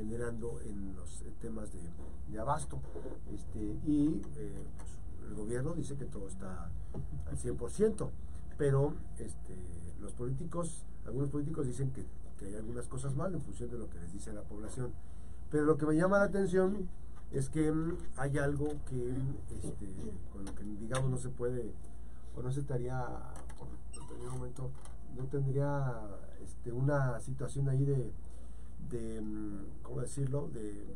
generando en los temas de, abasto. Este, y eh, pues, el gobierno dice que todo está al 100%, pero este, los políticos, algunos políticos dicen que, que hay algunas cosas mal en función de lo que les dice la población. Pero lo que me llama la atención es que mm, hay algo que este, con lo que digamos no se puede o no se estaría por determinado momento no tendría este, una situación ahí de, de mm, cómo decirlo de,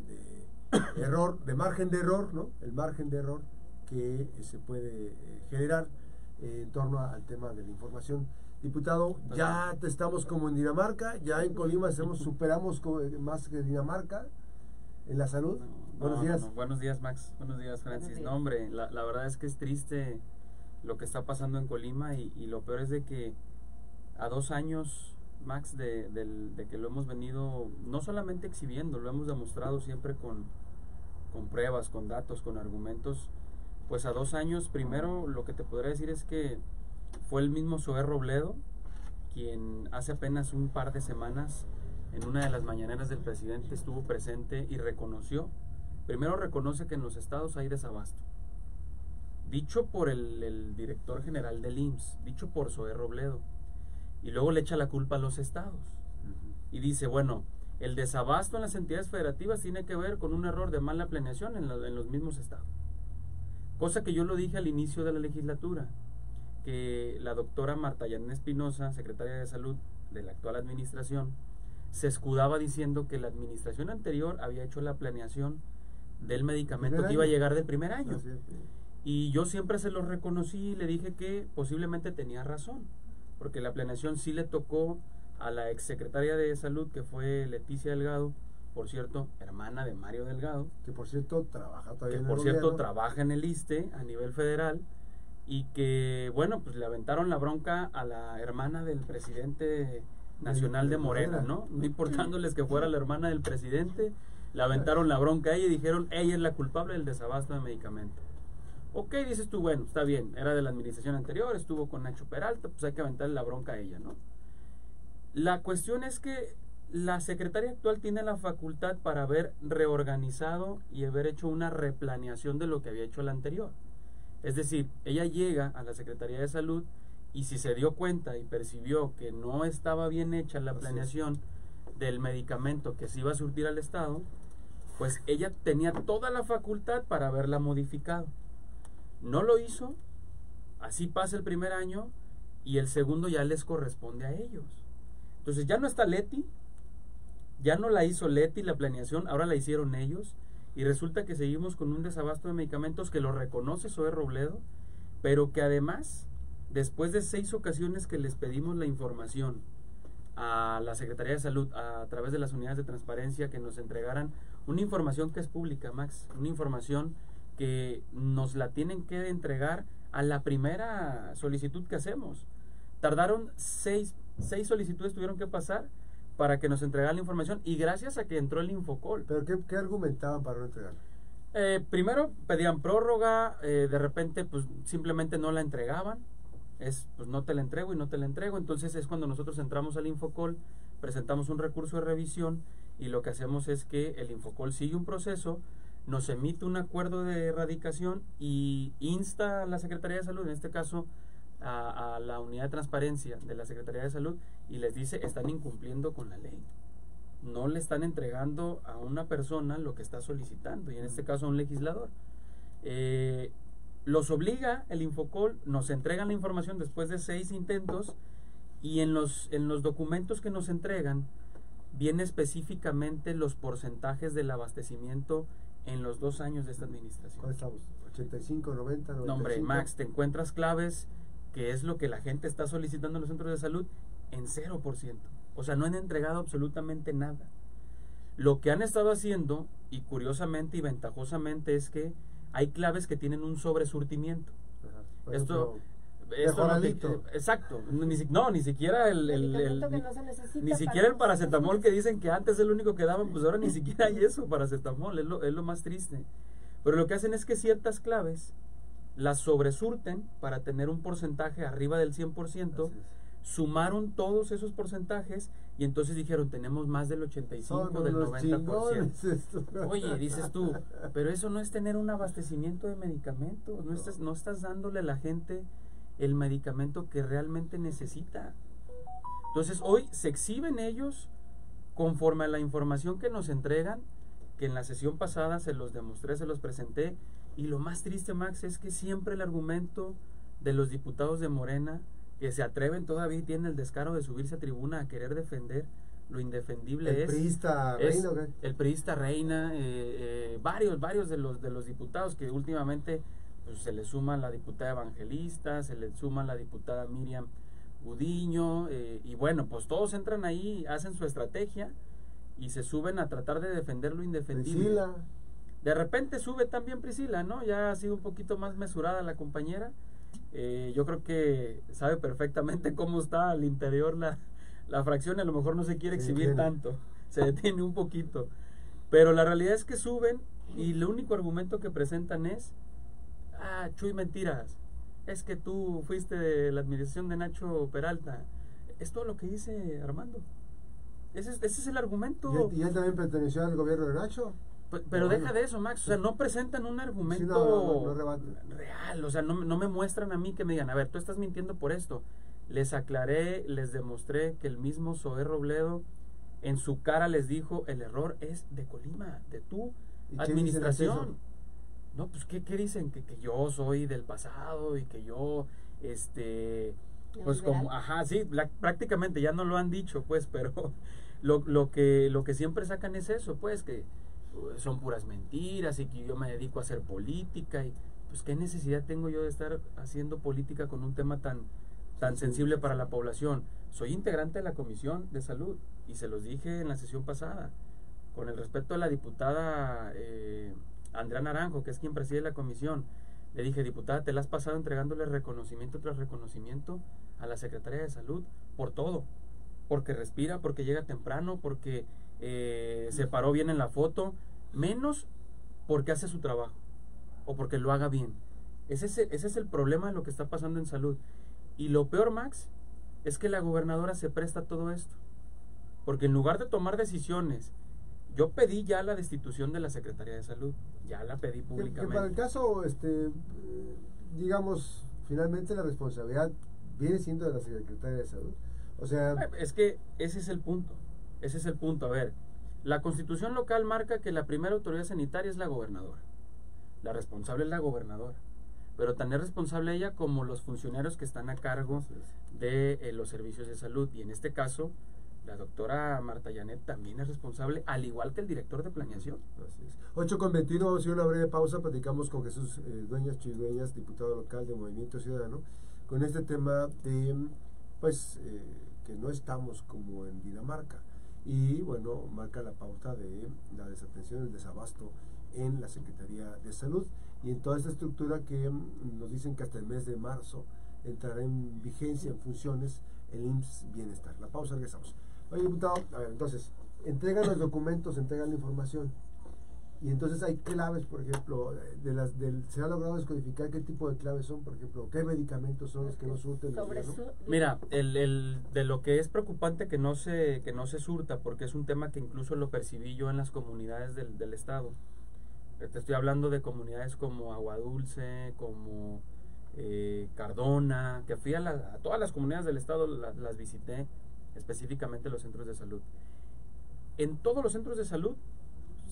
error de margen de error no el margen de error que se puede eh, generar eh, en torno al tema de la información diputado ya estamos como en Dinamarca ya en Colima hacemos, superamos más que Dinamarca en la salud buenos días. buenos días, Max. Buenos días, Francis. No, hombre, la, la, verdad es que es triste lo que está pasando en Colima y, y lo peor es de que a dos años, Max, de, que lo hemos venido no solamente exhibiendo, lo hemos demostrado siempre con, con pruebas, con datos, con argumentos. Pues a dos años, primero lo que te podría decir es que fue el mismo Zoé Robledo quien hace apenas un par de semanas en una de las mañaneras del presidente estuvo presente y reconoció Primero reconoce que en los estados hay desabasto. Dicho por el, director general del IMSS, dicho por Zoé Robledo. Y luego le echa la culpa a los estados. Y dice, bueno, el desabasto en las entidades federativas tiene que ver con un error de mala planeación en, en los mismos estados. Cosa que yo lo dije al inicio de la legislatura, que la doctora Marta Yanén Espinosa, secretaria de Salud de la actual administración, se escudaba diciendo que la administración anterior había hecho la planeación del medicamento que iba a llegar del primer año. Y yo siempre se lo reconocí y le dije que posiblemente tenía razón, porque la planeación sí le tocó a la exsecretaria de salud, que fue Leticia Delgado, por cierto, hermana de Mario Delgado. Que por cierto trabaja todavía que por cierto trabaja en el ISTE a nivel federal y que, bueno, pues le aventaron la bronca a la hermana del presidente nacional de Morena, ¿no? No importándoles que fuera la hermana del presidente le aventaron la bronca a ella y dijeron, ella es la culpable del desabasto de medicamentos. Ok, dices tú, bueno, está bien, era de la administración anterior, estuvo con Nacho Peralta, pues hay que aventarle la bronca a ella, ¿no? La cuestión es que la secretaria actual tiene la facultad para haber reorganizado y haber hecho una replaneación de lo que había hecho la anterior. Es decir, ella llega a la Secretaría de Salud y si se dio cuenta y percibió que no estaba bien hecha la planeación del medicamento que se iba a surtir al Estado, pues ella tenía toda la facultad para haberla modificado. No lo hizo, así pasa el primer año y el segundo ya les corresponde a ellos. Entonces ya no está Leti, ya no la hizo Leti la planeación, ahora la hicieron ellos y resulta que seguimos con un desabasto de medicamentos que lo reconoce Zoe Robledo, pero que además, después de seis ocasiones que les pedimos la información a la Secretaría de Salud a través de las unidades de transparencia que nos entregaran una información que es pública, Max, una información que nos la tienen que entregar a la primera solicitud que hacemos. Tardaron seis, seis solicitudes, tuvieron que pasar para que nos entregaran la información y gracias a que entró el Infocol. ¿Pero qué, qué argumentaban para no entregar? Eh, primero pedían prórroga, eh, de repente pues simplemente no la entregaban, es pues no te la entrego y no te la entrego, entonces es cuando nosotros entramos al Infocol, presentamos un recurso de revisión y lo que hacemos es que el Infocol sigue un proceso, nos emite un acuerdo de erradicación y insta a la Secretaría de Salud, en este caso a, la unidad de transparencia de la Secretaría de Salud, y les dice están incumpliendo con la ley. No le están entregando a una persona lo que está solicitando, y en este caso a un legislador. Eh, los obliga el Infocol, nos entregan la información después de seis intentos, y en los, en los documentos que nos entregan, viene específicamente los porcentajes del abastecimiento en los dos años de esta administración. ¿Cuál estamos? ¿85, 90, 95? No, hombre, Max, te encuentras claves que es lo que la gente está solicitando en los centros de salud en 0%. O sea, no han entregado absolutamente nada. Lo que han estado haciendo, y curiosamente y ventajosamente, es que hay claves que tienen un sobresurtimiento. Esto, exacto. no, ni siquiera el, ni siquiera el paracetamol que dicen que antes es el único que daban, pues ahora ni siquiera hay eso, paracetamol, es lo, es lo más triste. Pero lo que hacen es que ciertas claves las sobresurten para tener un porcentaje arriba del 100%, sumaron todos esos porcentajes y entonces dijeron, tenemos más del 85, del 90%. Oye, dices tú, pero eso no es tener un abastecimiento de medicamentos, no, Estás, no estás dándole a la gente el medicamento que realmente necesita. Entonces hoy se exhiben ellos conforme a la información que nos entregan, que en la sesión pasada se los demostré, se los presenté, y lo más triste, Max, es que siempre el argumento de los diputados de Morena, que se atreven todavía y tienen el descaro de subirse a tribuna a querer defender lo indefendible el es, priista reina, el priista reina eh, eh, varios varios de los de los diputados que últimamente pues, se le suma la diputada evangelista se le suma la diputada Miriam Gudiño eh, y bueno pues todos entran ahí hacen su estrategia y se suben a tratar de defender lo indefendible. De repente sube también Priscila no ya ha sido un poquito más mesurada la compañera. Eh, yo creo que sabe perfectamente cómo está al interior la, la fracción, a lo mejor no se quiere exhibir tanto, se detiene un poquito. Pero la realidad es que suben y el único argumento que presentan es, ah, Chuy, mentiras, es que tú fuiste de la administración de Nacho Peralta. Es todo lo que dice Armando. Ese es, ese es el argumento. ¿Y él, también perteneció al gobierno de Nacho? Pero deja de eso, Max. O sea, no presentan un argumento real. O sea, no, no, me muestran a mí que me digan, a ver, tú estás mintiendo por esto. Les aclaré, les demostré que el mismo Zoé Robledo en su cara les dijo, el error es de Colima, de tu administración. No, pues, ¿qué, qué dicen? Que, que, yo soy del pasado y que yo, este, pues como, ajá, sí, prácticamente ya no lo han dicho, pues, pero lo, lo, que, lo que siempre sacan es eso, pues, que son puras mentiras y que yo me dedico a hacer política y pues qué necesidad tengo yo de estar haciendo política con un tema tan tan sensible para la población. Soy integrante de la Comisión de Salud y se los dije en la sesión pasada. Con el respeto a la diputada eh, Andrea Naranjo, que es quien preside la comisión, le dije, diputada, te la has pasado entregándole reconocimiento tras reconocimiento a la Secretaría de Salud por todo. Porque respira, porque llega temprano, porque eh, se paró bien en la foto, menos porque hace su trabajo o porque lo haga bien. Ese es, ese es el problema de lo que está pasando en salud. Y lo peor, Max, es que la gobernadora se presta a todo esto. Porque en lugar de tomar decisiones, yo pedí ya la destitución de la Secretaría de Salud, ya la pedí públicamente. Que, para el caso, este, digamos, finalmente la responsabilidad viene siendo de la Secretaría de Salud. O sea, es que ese es el punto. Ese es el punto. A ver, la constitución local marca que la primera autoridad sanitaria es la gobernadora. La responsable es la gobernadora. Pero tan es responsable ella como los funcionarios que están a cargo de eh, los servicios de salud. Y en este caso, la doctora Marta Yanet también es responsable, al igual que el director de planeación. Así es. 8 con 21, vamos a una breve pausa. Platicamos con Jesús eh, Dueñas Chidueñas, diputado local de Movimiento Ciudadano, con este tema de, pues, eh, que no estamos como en Dinamarca y bueno, marca la pauta de la desatención, el desabasto en la Secretaría de Salud y en toda esta estructura que mm, nos dicen que hasta el mes de marzo entrará en vigencia, en funciones, el IMSS Bienestar. La pausa, regresamos. Oye, diputado, a ver, entonces, entregan los documentos, entregan la información. Y entonces hay claves, por ejemplo, de las del, se ha logrado descodificar qué tipo de claves son, por ejemplo, qué medicamentos son los que no surten. Mira, el, el, de lo que es preocupante que no se que no se surta, porque es un tema que incluso lo percibí yo en las comunidades del, del estado. Te estoy hablando de comunidades como Aguadulce, como eh, Cardona, que fui a, a, todas las comunidades del estado, las visité, específicamente los centros de salud. En todos los centros de salud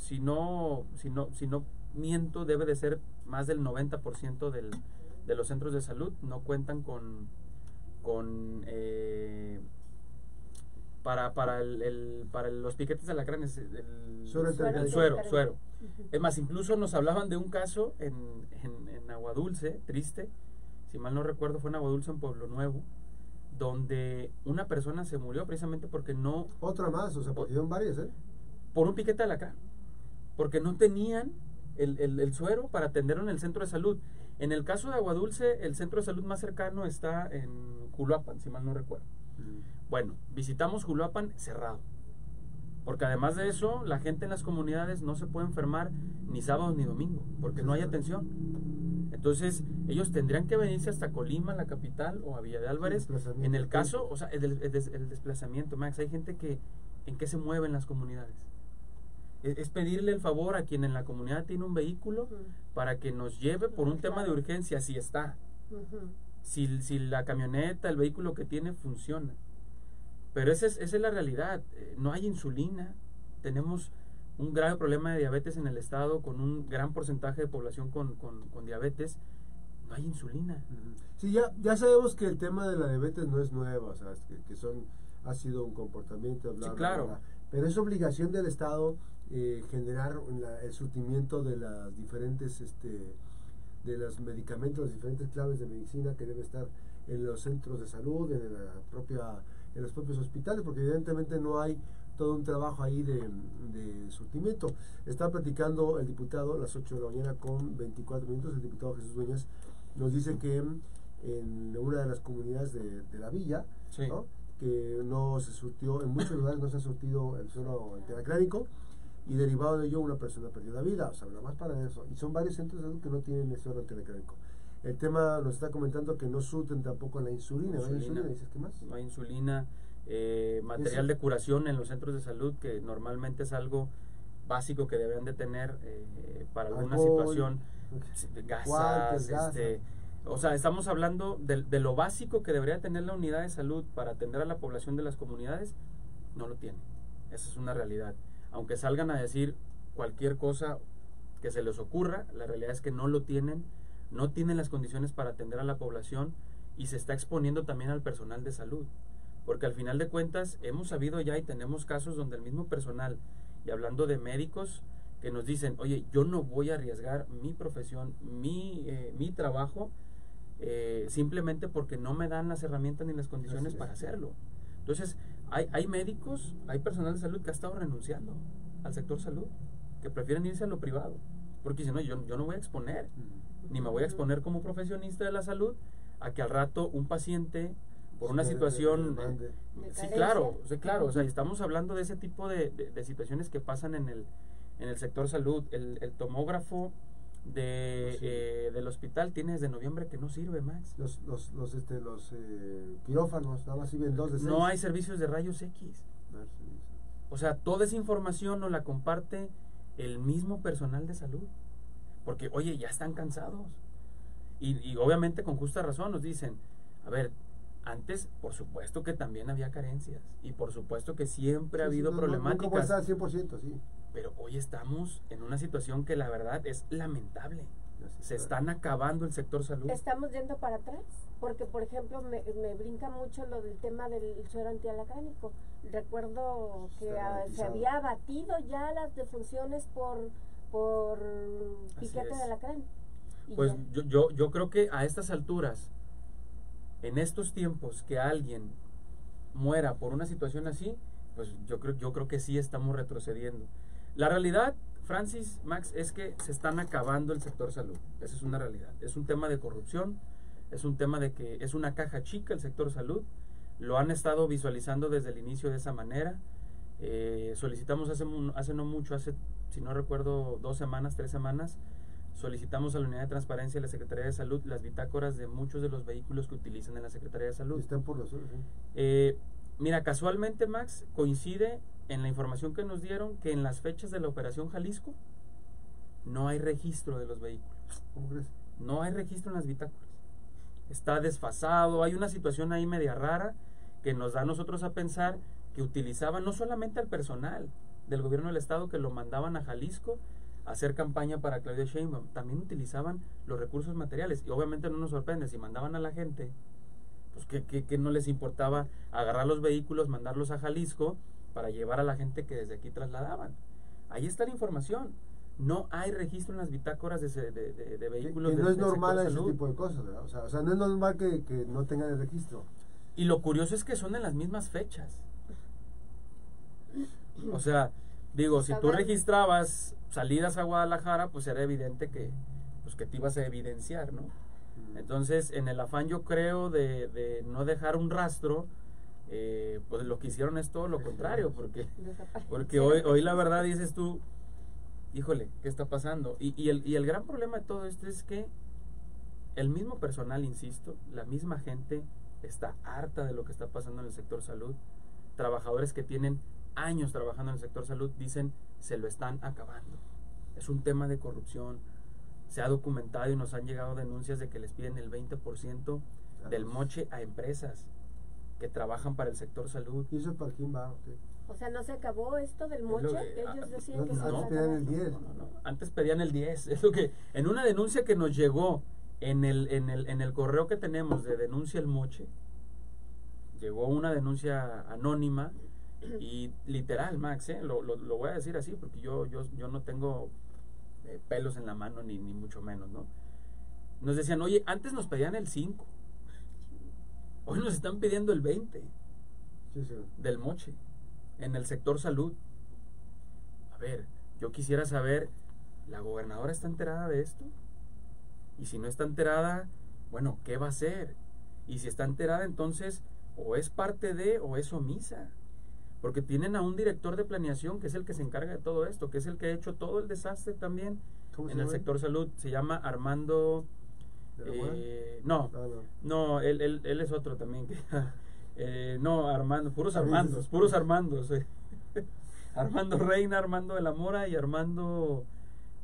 si no, si no, si no miento, debe de ser más del 90% del, de los centros de salud no cuentan con, con eh, para, para, el, para los piquetes de la el, el, suero, suero, Es más, incluso nos hablaban de un caso en, en, en Aguadulce, triste, si mal no recuerdo fue en Aguadulce, en Pueblo Nuevo, donde una persona se murió precisamente porque no... Otra más, o sea, porque varias, ¿eh? Por un piquete de la porque no tenían el, suero para atenderlo en el centro de salud. En el caso de Aguadulce, el centro de salud más cercano está en Juluapan, si mal no recuerdo. Bueno, visitamos Juluapan cerrado. Porque además de eso, la gente en las comunidades no se puede enfermar ni sábado ni domingo, porque no hay atención. Entonces, ellos tendrían que venirse hasta Colima, la capital, o a Villa de Álvarez. En el caso, o sea, el, el, desplazamiento, Max, hay gente que, ¿en qué se mueven las comunidades? E, es, pedirle el favor a quien en la comunidad tiene un vehículo para que nos lleve por un tema de urgencia, si está. si, si la camioneta, el vehículo que tiene funciona. Pero esa es, esa es la realidad. Eh, no hay insulina. Tenemos un grave problema de diabetes en el estado, con un gran porcentaje de población con, con, diabetes, no hay insulina. Sí, ya, ya sabemos que el tema de la diabetes no es nuevo, o sea, que, son, ha sido un comportamiento, bla, claro. pero es obligación del Estado eh, generar el surtimiento de las diferentes, este, de los medicamentos, las diferentes claves de medicina que debe estar en los centros de salud, en la propia, en los propios hospitales, porque evidentemente no hay todo un trabajo ahí de, de surtimiento. Está platicando el diputado a las 8 de la mañana con 24 minutos, el diputado Jesús Dueñas nos dice que en una de las comunidades de, la villa, que no se surtió, en muchos lugares no se ha surtido el suelo antianacránico y derivado de ello una persona perdió la vida, o sea, nada más para eso. Y son varios centros de salud que no tienen el suelo antianacránico. El tema nos está comentando que no surten tampoco la insulina. ¿No hay insulina? ¿Dices qué más? No hay insulina eh, material de curación en los centros de salud, que normalmente es algo básico que deberían de tener eh, para alguna situación, gasas, este, o sea, estamos hablando de, de, lo básico que debería tener la unidad de salud para atender a la población de las comunidades, no lo tiene. Esa es una realidad. Aunque salgan a decir cualquier cosa que se les ocurra, la realidad es que no lo tienen, no tienen las condiciones para atender a la población y se está exponiendo también al personal de salud. Porque al final de cuentas hemos sabido ya y tenemos casos donde el mismo personal, y hablando de médicos, que nos dicen, oye, yo no voy a arriesgar mi profesión, mi, eh, mi trabajo, eh, simplemente porque no me dan las herramientas ni las condiciones para hacerlo. Entonces, hay, hay médicos, hay personal de salud que ha estado renunciando al sector salud, que prefieren irse a lo privado, porque dicen, no, yo, yo no voy a exponer, ni me voy a exponer como profesionista de la salud a que al rato un paciente por una situación... sí, claro, sí, claro, o sea, estamos hablando de ese tipo de, de, situaciones que pasan en el, en el sector salud. El, el tomógrafo de, eh, del hospital tiene desde noviembre que no sirve, Max. Los, los, los, este, los eh, quirófanos, nada más sirven dos de seis. No hay servicios de rayos X. O sea, toda esa información nos la comparte el mismo personal de salud. Porque, oye, ya están cansados. Y, y obviamente con justa razón nos dicen, a ver, antes, por supuesto que también había carencias y por supuesto que siempre ha habido problemáticas. No, 100%, sí. Pero hoy estamos en una situación que la verdad es lamentable. Se están acabando el sector salud. Estamos yendo para atrás, porque por ejemplo me, brinca mucho lo del tema del suero antialacránico. Recuerdo que se había abatido ya las defunciones por, por piquete de alacrán. Pues yo, yo, yo creo que a estas alturas en estos tiempos que alguien muera por una situación así, pues yo creo, yo creo que sí estamos retrocediendo. La realidad, Francis, Max, es que se están acabando el sector salud. Esa es una realidad. Es un tema de corrupción, es un tema de que es una caja chica el sector salud. Lo han estado visualizando desde el inicio de esa manera. Eh, solicitamos hace, hace no mucho, hace, si no recuerdo, dos semanas, tres semanas, solicitamos a la Unidad de Transparencia de la Secretaría de Salud las bitácoras de muchos de los vehículos que utilizan en la Secretaría de Salud. Están por los eh, Mira, casualmente, Max, coincide en la información que nos dieron que en las fechas de la Operación Jalisco no hay registro de los vehículos. ¿Cómo crees? No hay registro en las bitácoras. Está desfasado, hay una situación ahí media rara que nos da a nosotros a pensar que utilizaban no solamente al personal del gobierno del estado que lo mandaban a Jalisco, hacer campaña para Claudia Sheinbaum, también utilizaban los recursos materiales. Y obviamente no nos sorprende, si mandaban a la gente, pues que, que, no les importaba agarrar los vehículos, mandarlos a Jalisco para llevar a la gente que desde aquí trasladaban. Ahí está la información. No hay registro en las bitácoras de, de, de, vehículos. Y no es normal ese tipo de cosas, O sea, o sea, no es normal que, que no tengan el registro. Y lo curioso es que son en las mismas fechas. O sea, digo, si tú registrabas salidas a Guadalajara, pues era evidente que, pues que te ibas a evidenciar, ¿no? Entonces, en el afán yo creo de, de no dejar un rastro, eh, pues lo que hicieron es todo lo contrario, porque, porque hoy, hoy la verdad dices tú, híjole, ¿qué está pasando? Y, y, el, y el gran problema de todo esto es que el mismo personal, insisto, la misma gente está harta de lo que está pasando en el sector salud. Trabajadores que tienen años trabajando en el sector salud dicen se lo están acabando. Es un tema de corrupción. Se ha documentado y nos han llegado denuncias de que les piden el 20% del moche a empresas que trabajan para el sector salud. ¿Y eso para quién va? O sea, ¿no se acabó esto del moche? Ellos decían que no, antes pedían el 10. antes pedían el 10. Es lo que, en una denuncia que nos llegó en el, en el, en el correo que tenemos de denuncia el moche, llegó una denuncia anónima y literal, Max, ¿eh? lo, lo, voy a decir así porque yo, yo, yo no tengo eh, pelos en la mano ni, ni mucho menos, ¿no? Nos decían, oye, antes nos pedían el 5, hoy nos están pidiendo el 20 del moche en el sector salud. A ver, yo quisiera saber, ¿la gobernadora está enterada de esto? Y si no está enterada, bueno, ¿qué va a hacer? Y si está enterada, entonces, o es parte de o es omisa. Porque tienen a un director de planeación que es el que se encarga de todo esto, que es el que ha hecho todo el desastre también en el sector salud. Se llama Armando... Eh, no, ah, no, no, él, él, él, es otro también. eh, no, Armando, puros Armandos, puros Armandos. Eh. Armando Reina, Armando de la Mora y Armando...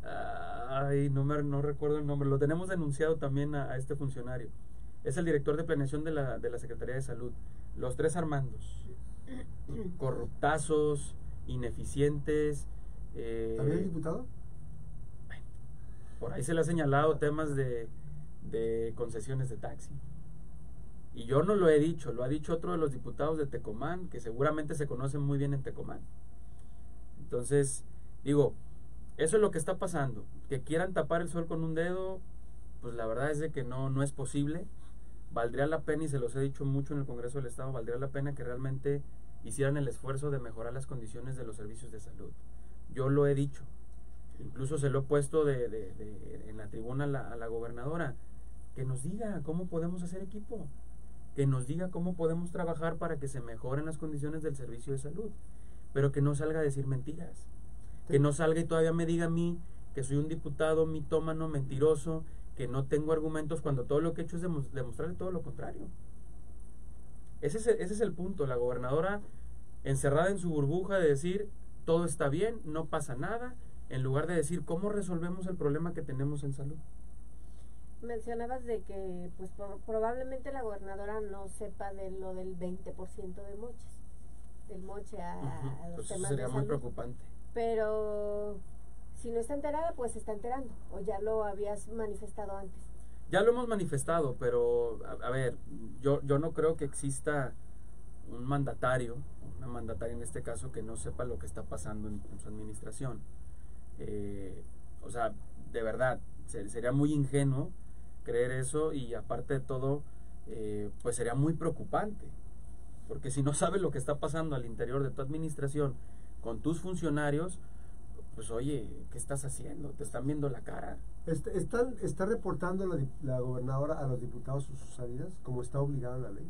ay, no, me, no recuerdo el nombre. Lo tenemos denunciado también a, a este funcionario. Es el director de planeación de la, de la Secretaría de Salud. Los tres Armandos corruptazos, ineficientes. Eh, ¿También diputado? Por ahí se le ha señalado temas de, de concesiones de taxi. Y yo no lo he dicho, lo ha dicho otro de los diputados de Tecomán, que seguramente se conocen muy bien en Tecomán. Entonces, digo, eso es lo que está pasando. Que quieran tapar el sol con un dedo, pues la verdad es de que no, no es posible. Valdría la pena, y se los he dicho mucho en el Congreso del Estado, valdría la pena que realmente hicieran el esfuerzo de mejorar las condiciones de los servicios de salud. Yo lo he dicho, incluso se lo he puesto de, de, en la tribuna a la, a la, gobernadora, que nos diga cómo podemos hacer equipo, que nos diga cómo podemos trabajar para que se mejoren las condiciones del servicio de salud, pero que no salga a decir mentiras, que no salga y todavía me diga a mí que soy un diputado mitómano, mentiroso, que no tengo argumentos cuando todo lo que he hecho es demostrarle todo lo contrario. Ese es, el, ese es el punto. La gobernadora encerrada en su burbuja de decir todo está bien, no pasa nada, en lugar de decir cómo resolvemos el problema que tenemos en salud. Mencionabas de que pues probablemente la gobernadora no sepa de lo del 20% de moches, del moche a, los pues sería muy preocupante. Pero si no está enterada, pues está enterando, o ya lo habías manifestado antes. Ya lo hemos manifestado, pero a, ver, yo, yo no creo que exista un mandatario, una mandataria en este caso, que no sepa lo que está pasando en, su administración. Eh, o sea, de verdad, sería muy ingenuo creer eso y aparte de todo, eh, pues sería muy preocupante. Porque si no sabes lo que está pasando al interior de tu administración con tus funcionarios, pues oye, ¿qué estás haciendo? ¿Te están viendo la cara? ¿Están, ¿Está reportando la, la gobernadora a los diputados sus salidas como está obligada la ley?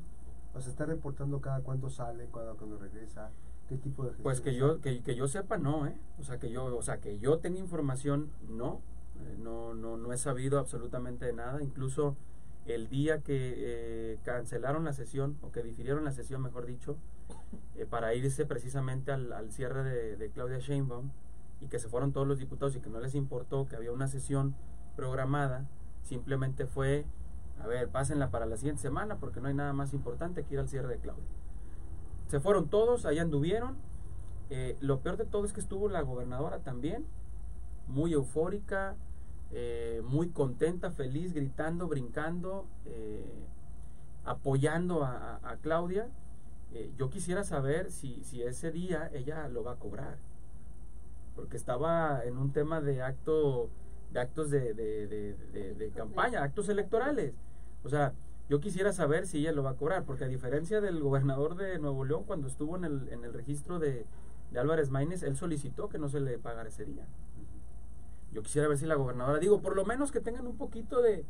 O sea, está reportando cada cuánto sale, cuando, cuando regresa, qué tipo de Pues que yo que, que, yo sepa no, ¿eh? O sea, que yo, o sea, que yo tenga información no, eh, no no no he sabido absolutamente de nada, incluso el día que eh, cancelaron la sesión o que difirieron la sesión, mejor dicho, eh, para irse precisamente al, al cierre de, de Claudia Sheinbaum, y que se fueron todos los diputados y que no les importó que había una sesión programada, simplemente fue, a ver, pásenla para la siguiente semana porque no hay nada más importante que ir al cierre de Claudia. Se fueron todos, allá anduvieron. Eh, lo peor de todo es que estuvo la gobernadora también, muy eufórica, eh, muy contenta, feliz, gritando, brincando, eh, apoyando a, a Claudia. yo quisiera saber si, si ese día ella lo va a cobrar porque estaba en un tema de acto de actos de, de, campaña, actos electorales. O sea, yo quisiera saber si ella lo va a cobrar, porque a diferencia del gobernador de Nuevo León, cuando estuvo en el, en el registro de, Álvarez Maínez, él solicitó que no se le pagara ese día. Yo quisiera ver si la gobernadora, digo, por lo menos que tengan un poquito de,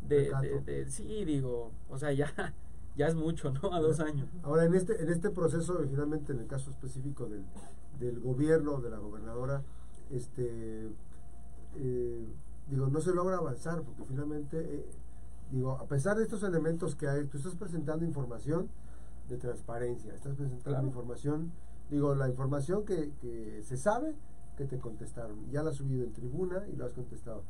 de, sí, digo, o sea, ya, ya es mucho, ¿no? A dos años. Ahora, en este, en este proceso, originalmente en el caso específico del, del gobierno, de la gobernadora, este, eh, digo, no se logra avanzar porque finalmente eh, digo, a pesar de estos elementos que hay, tú estás presentando información de transparencia, estás presentando información, digo, la información que, que se sabe que te contestaron. Ya la has subido en tribuna y lo has contestado.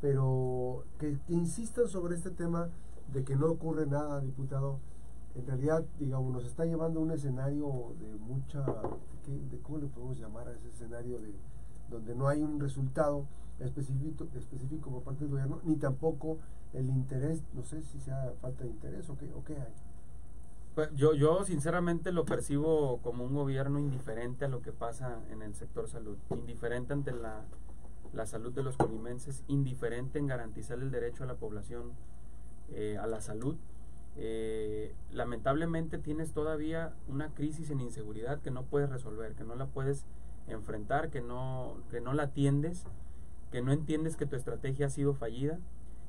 Pero que, insistan sobre este tema de que no ocurre nada, diputado, en realidad, digamos, nos está llevando a un escenario de mucha, de, ¿cómo le podemos llamar a ese escenario de donde no hay un resultado específico, específico por parte del gobierno, ni tampoco el interés, no sé si sea falta de interés o qué, o qué hay. Pues yo, yo sinceramente lo percibo como un gobierno indiferente a lo que pasa en el sector salud, indiferente ante la, la salud de los colimenses, indiferente en garantizar el derecho a la población eh, a la salud. Eh, lamentablemente tienes todavía una crisis en inseguridad que no puedes resolver, que no la puedes enfrentar, que no, que no la atiendes, que no entiendes que tu estrategia ha sido fallida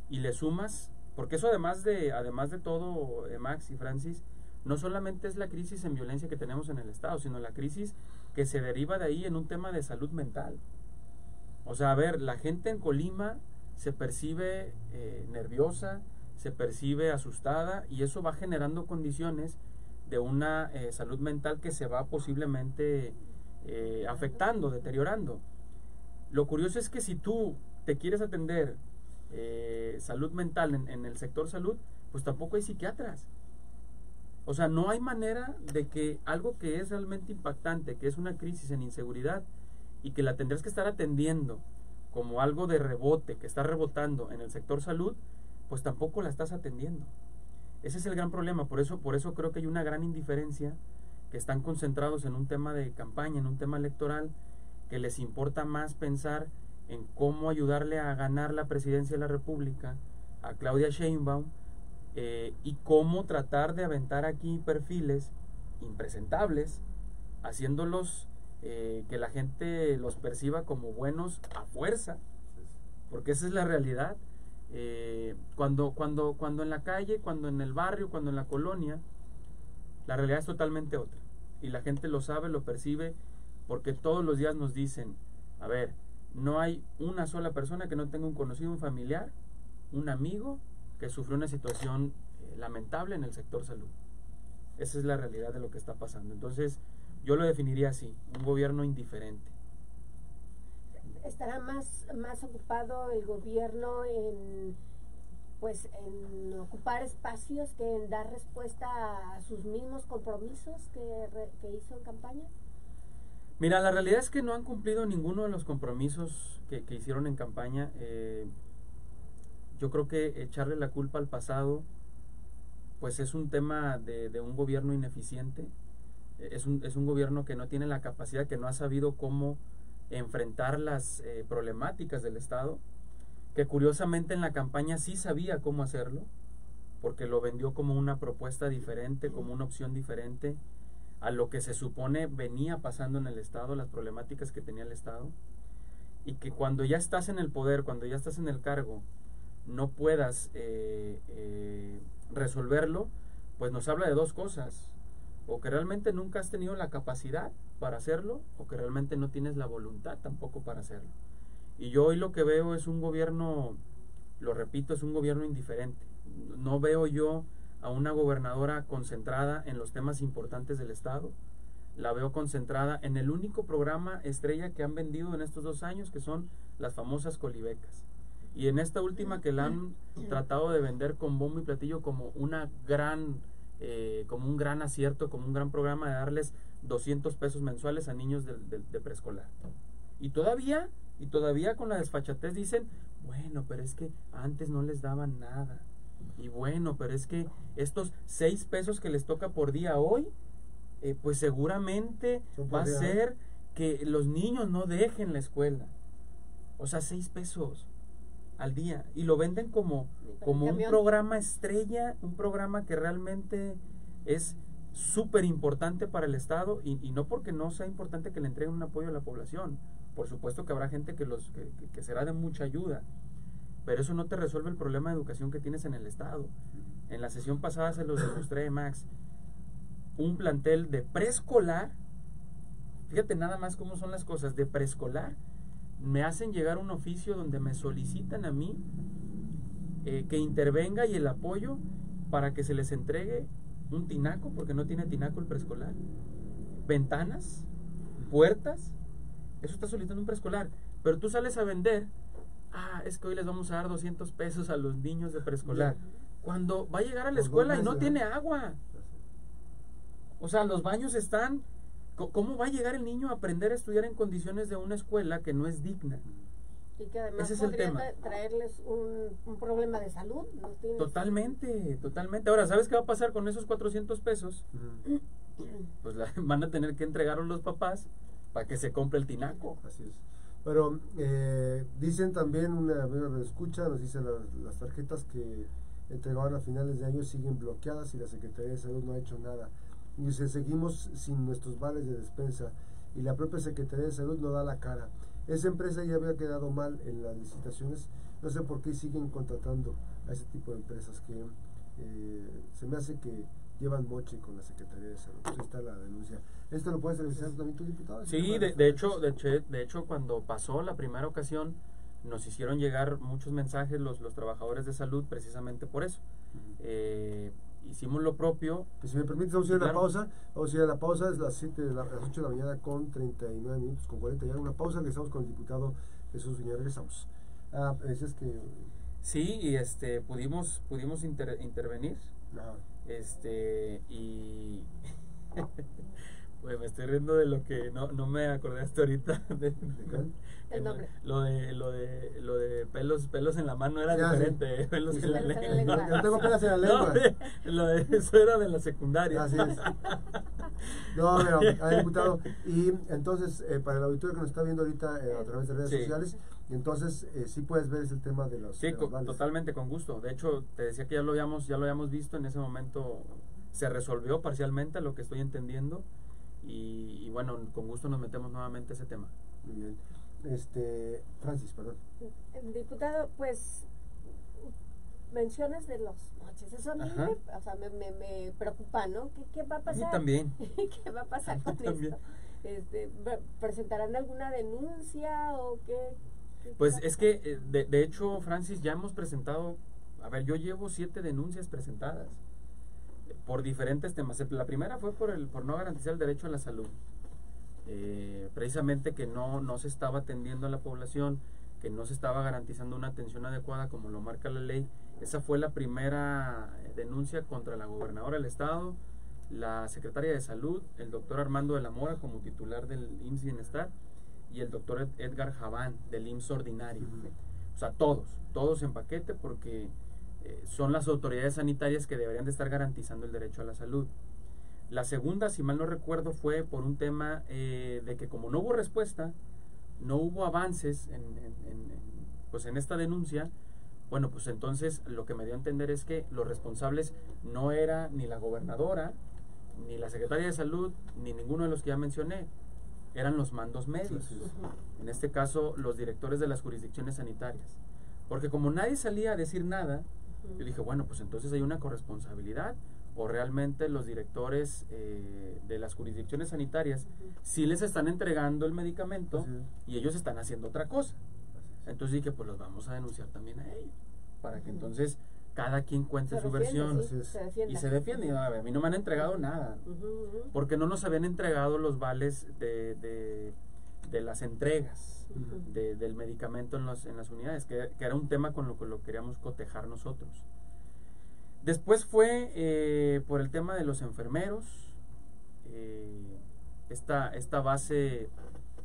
y le sumas, porque eso además de, además de todo, eh, Max y Francis, no solamente es la crisis en violencia que tenemos en el Estado, sino la crisis que se deriva de ahí en un tema de salud mental. O sea, a ver, la gente en Colima se percibe eh, nerviosa, se percibe asustada y eso va generando condiciones de una eh, salud mental que se va posiblemente eh, afectando, deteriorando. Lo curioso es que si tú te quieres atender salud mental en, en el sector salud, pues tampoco hay psiquiatras. O sea, no hay manera de que algo que es realmente impactante, que es una crisis en inseguridad y que la tendrás que estar atendiendo como algo de rebote, que está rebotando en el sector salud, pues tampoco la estás atendiendo. Ese es el gran problema, por eso, por eso creo que hay una gran indiferencia, que están concentrados en un tema de campaña, en un tema electoral, que les importa más pensar en cómo ayudarle a ganar la presidencia de la República a Claudia Sheinbaum, eh, y cómo tratar de aventar aquí perfiles impresentables, haciéndolos eh, que la gente los perciba como buenos a fuerza, porque esa es la realidad. Eh, cuando, cuando, cuando en la calle, cuando en el barrio, cuando en la colonia, la realidad es totalmente otra. Y la gente lo sabe, lo percibe, porque todos los días nos dicen, a ver, no hay una sola persona que no tenga un conocido, un familiar, un amigo que sufrió una situación eh, lamentable en el sector salud. Esa es la realidad de lo que está pasando. Entonces, yo lo definiría así, un gobierno indiferente. ¿Estará más, más ocupado el gobierno en pues en ocupar espacios que en dar respuesta a sus mismos compromisos que, que hizo en campaña? Mira, la realidad es que no han cumplido ninguno de los compromisos que, que hicieron en campaña. Eh, yo creo que echarle la culpa al pasado, pues es un tema de, un gobierno ineficiente, es un, es un, gobierno que no tiene la capacidad, que no ha sabido cómo enfrentar las eh, problemáticas del Estado, que curiosamente en la campaña sí sabía cómo hacerlo, porque lo vendió como una propuesta diferente, como una opción diferente a lo que se supone venía pasando en el Estado, las problemáticas que tenía el Estado, y que cuando ya estás en el poder, cuando ya estás en el cargo, no puedas eh, eh, resolverlo, pues nos habla de dos cosas. O que realmente nunca has tenido la capacidad para hacerlo, o que realmente no tienes la voluntad tampoco para hacerlo. Y yo hoy lo que veo es un gobierno, lo repito, es un gobierno indiferente. No veo yo a una gobernadora concentrada en los temas importantes del Estado. La veo concentrada en el único programa estrella que han vendido en estos dos años, que son las famosas colibecas. Y en esta última que la han tratado de vender con bombo y platillo como una gran, eh, como un gran acierto, como un gran programa de darles 200 pesos mensuales a niños de, de, preescolar. Y todavía, y todavía con la desfachatez dicen, bueno, pero es que antes no les daban nada. Y bueno, pero es que estos 6 pesos que les toca por día hoy, eh, pues seguramente va a ser que los niños no dejen la escuela. O sea, 6 pesos al día y lo venden como, como un programa estrella, un programa que realmente es súper importante para el Estado y, no porque no sea importante que le entreguen un apoyo a la población. Por supuesto que habrá gente que, los, que, será de mucha ayuda, pero eso no te resuelve el problema de educación que tienes en el Estado. En la sesión pasada se los demostré, Max, un plantel de preescolar, fíjate nada más cómo son las cosas, de preescolar me hacen llegar un oficio donde me solicitan a mí eh, que intervenga y el apoyo para que se les entregue un tinaco, porque no tiene tinaco el preescolar, ventanas, puertas, eso está solicitando un preescolar, pero tú sales a vender, ah, es que hoy les vamos a dar 200 pesos a los niños de preescolar, cuando va a llegar a la escuela y no tiene agua. O sea, los baños están... ¿Cómo va a llegar el niño a aprender a estudiar en condiciones de una escuela que no es digna? Y que además Ese podría traerles un, problema de salud. totalmente, totalmente. Ahora, ¿sabes qué va a pasar con esos 400 pesos? Pues van a tener que entregarlos los papás para que se compre el tinaco. Así es. Pero eh, dicen también, una amiga de escucha, nos dice las tarjetas que entregaron a finales de año siguen bloqueadas y la Secretaría de Salud no ha hecho nada. Dice, seguimos sin nuestros vales de despensa y la propia Secretaría de Salud no da la cara. Esa empresa ya había quedado mal en las licitaciones, no sé por qué siguen contratando a ese tipo de empresas que eh, se me hace que llevan moche con la Secretaría de Salud. Ahí está la denuncia. ¿Esto lo puedes revisar también tu diputado? Sí, de, de, hecho, de, hecho, de hecho, cuando pasó la primera ocasión, nos hicieron llegar muchos mensajes los, los trabajadores de salud precisamente por eso. eh, hicimos lo propio. Pues si me permites, vamos a ir a la pausa. Vamos a ir a la pausa, es las, 7 de las 8 de la mañana con 39 minutos, con 40 ya. Una pausa, regresamos con el diputado Jesús Viña. Regresamos. Ah, es que... Sí, y este, pudimos, pudimos intervenir. Este, y... pues me estoy riendo de lo que no, no me acordé hasta ahorita. De, el nombre. Lo de, lo de, lo de pelos, pelos en la mano era diferente. Pelos en la lengua. Yo tengo pelos en la lengua. lo de, eso era de la secundaria. Así es. No, pero, a diputado. Y entonces, eh, para el auditorio que nos está viendo ahorita eh, a través de redes sociales, entonces eh, sí puedes ver ese tema de los. Sí, totalmente con gusto. De hecho, te decía que ya lo habíamos, ya lo habíamos visto en ese momento. Se resolvió parcialmente lo que estoy entendiendo. Y, y bueno, con gusto nos metemos nuevamente a ese tema. Muy bien. Este, Francis, perdón. Diputado, pues menciones de los moches, eso a mí me, o sea, me, me, preocupa, ¿no? ¿Qué, ¿Qué, va a pasar? A también. ¿Qué va a pasar con esto? Este, ¿Presentarán alguna denuncia o qué? pues es que, eh, de, de hecho, Francis, ya hemos presentado, a ver, yo llevo siete denuncias presentadas por diferentes temas. La primera fue por, el, por no garantizar el derecho a la salud. Eh, precisamente que no, no se estaba atendiendo a la población, que no se estaba garantizando una atención adecuada como lo marca la ley. Esa fue la primera eh, denuncia contra la gobernadora del estado, la secretaria de salud, el doctor Armando de la Mora como titular del IMSS Bienestar y el doctor Edgar Javán del IMSS Ordinario. O sea, todos, todos en paquete porque eh, son las autoridades sanitarias que deberían de estar garantizando el derecho a la salud. La segunda, si mal no recuerdo, fue por un tema eh, de que como no hubo respuesta, no hubo avances en, pues en esta denuncia, bueno, pues entonces lo que me dio a entender es que los responsables no era ni la gobernadora, ni la secretaria de salud, ni ninguno de los que ya mencioné, eran los mandos medios. En este caso, los directores de las jurisdicciones sanitarias. Porque como nadie salía a decir nada, yo dije, bueno, pues entonces hay una corresponsabilidad o realmente los directores eh, de las jurisdicciones sanitarias sí les están entregando el medicamento y ellos están haciendo otra cosa. Entonces dije, pues los vamos a denunciar también a ellos, para que entonces cada quien cuente su versión y se defiende. a, mí no me han entregado nada, porque no nos habían entregado los vales de, de, las entregas del medicamento en, los, en las unidades, que, que, era un tema con lo que lo queríamos cotejar nosotros. Después fue eh, por el tema de los enfermeros, eh, esta, esta base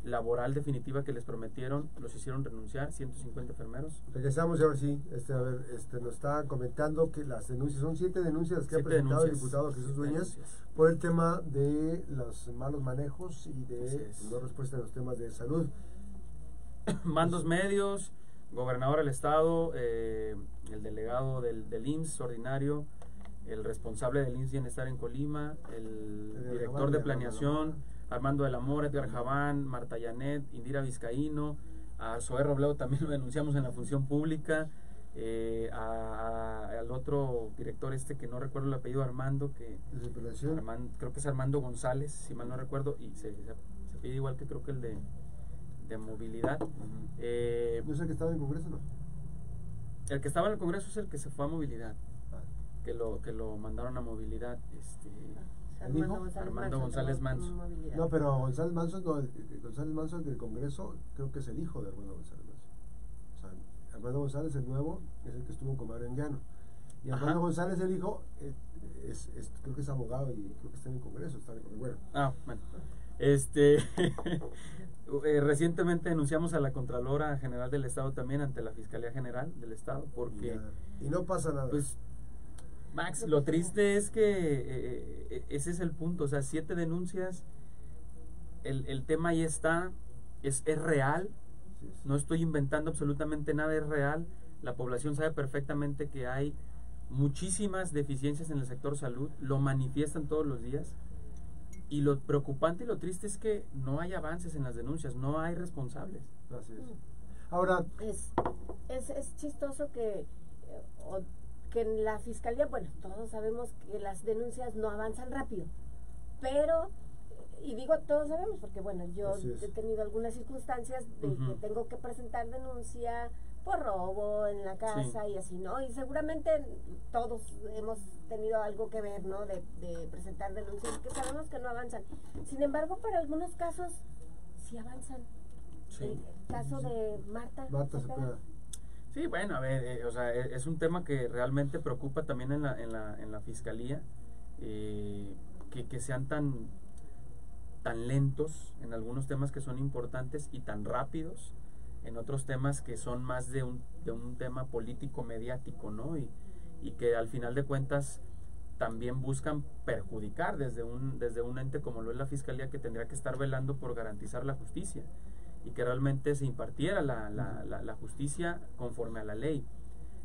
laboral definitiva que les prometieron, los hicieron renunciar, 150 enfermeros. Regresamos a ver si, este, a ver, este, nos está comentando que las denuncias, son siete denuncias que ha presentado el diputado Jesús Dueñas por el tema de los malos manejos y de no respuesta a los temas de salud. Mandos medios, gobernador del estado, eh, el delegado del, del, IMSS ordinario, el responsable del IMSS Bienestar en Colima, el, director de planeación, Armando de la Mora, Edgar Javán, Marta Yanet, Indira Vizcaíno, a Zoé Robledo también lo denunciamos en la función pública, eh, al otro director este que no recuerdo el apellido Armando, que creo que es Armando González, si mal no recuerdo, y se, se pide igual que creo que el de de movilidad. Eh, ¿No sé que estaba en Congreso no? El que estaba en el Congreso es el que se fue a movilidad. Ah. Que lo, que lo mandaron a movilidad. Este, Armando González Armando Manso, González ¿no? Manso. No, pero González Manso, no, González Manso el del Congreso, creo que es el hijo de Armando González Manso. O sea, Armando González, el nuevo, es el que estuvo con Mario Anguiano. Y Armando Ajá. González, el hijo, eh, es, es- creo que es abogado y creo que está en el Congreso. Está en el Congreso. Bueno, Ah, bueno. Este, eh, recientemente denunciamos a la Contralora General del Estado también ante la Fiscalía General del Estado y, porque, ya- y no pasa nada. pues, Max, lo triste es que eh, eh, ese es el punto, o sea, siete denuncias, el, el tema ahí está, es, es real, no estoy inventando absolutamente nada, es real, la población sabe perfectamente que hay muchísimas deficiencias en el sector salud, lo manifiestan todos los días. Y lo preocupante y lo triste es que no hay avances en las denuncias, no hay responsables. Así es. Ahora, es, es, es chistoso que, eh, o- que en la fiscalía, bueno, todos sabemos que las denuncias no avanzan rápido, pero, y digo todos sabemos, porque bueno, yo he tenido algunas circunstancias de que tengo que presentar denuncia por robo en la casa y así, ¿no? Y seguramente todos hemos tenido algo que ver, ¿no? De, de presentar denuncias que sabemos que no avanzan. Sin embargo, para algunos casos sí avanzan. El caso de Marta. Marta Cepeda. Sí, bueno, a ver, eh, o sea, e- es un tema que realmente preocupa también en la, en la, en la fiscalía, eh, que, que sean tan, tan lentos en algunos temas que son importantes y tan rápidos en otros temas que son más de un, de un tema político mediático, ¿no? Y, y que al final de cuentas también buscan perjudicar desde un, desde un ente como lo es la Fiscalía que tendría que estar velando por garantizar la justicia y que realmente se impartiera la, la, la, la justicia conforme a la ley.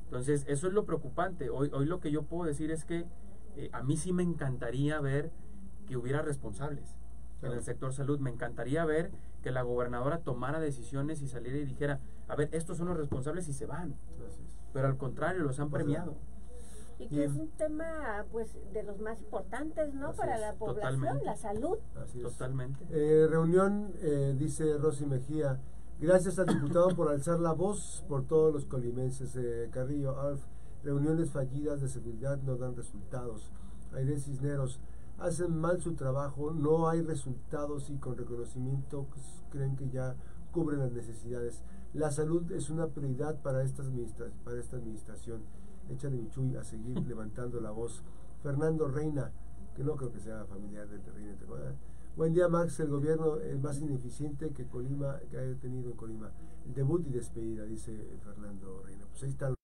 Entonces, eso es lo preocupante. Hoy, hoy lo que yo puedo decir es que eh, a mí sí me encantaría ver que hubiera responsables en el sector salud. Me encantaría ver que la gobernadora tomara decisiones y saliera y dijera, a ver, estos son los responsables y se van. Pero al contrario, los han Pues, premiado. Y que Y- es un tema, pues, de los más importantes, ¿no? Así Para es, la población, totalmente. la salud. Así es. Totalmente. Eh, reunión, eh, dice Rosy Mejía. Gracias al diputado por alzar la voz por todos los colimenses. Eh, Carrillo, Alf, reuniones fallidas de seguridad no dan resultados. Aire Cisneros, hacen mal su trabajo, no hay resultados y con reconocimiento pues, creen que ya cubren las necesidades. La salud es una prioridad para esta, administra- para esta administración. Échale Michuy a seguir levantando la voz. Fernando Reina, que no creo que sea familiar del Reina. ¿te acuerdas? Buen día, Max. El gobierno es más ineficiente que Colima, que haya tenido en Colima. El debut y despedida, dice Fernando Reina. Pues ahí están.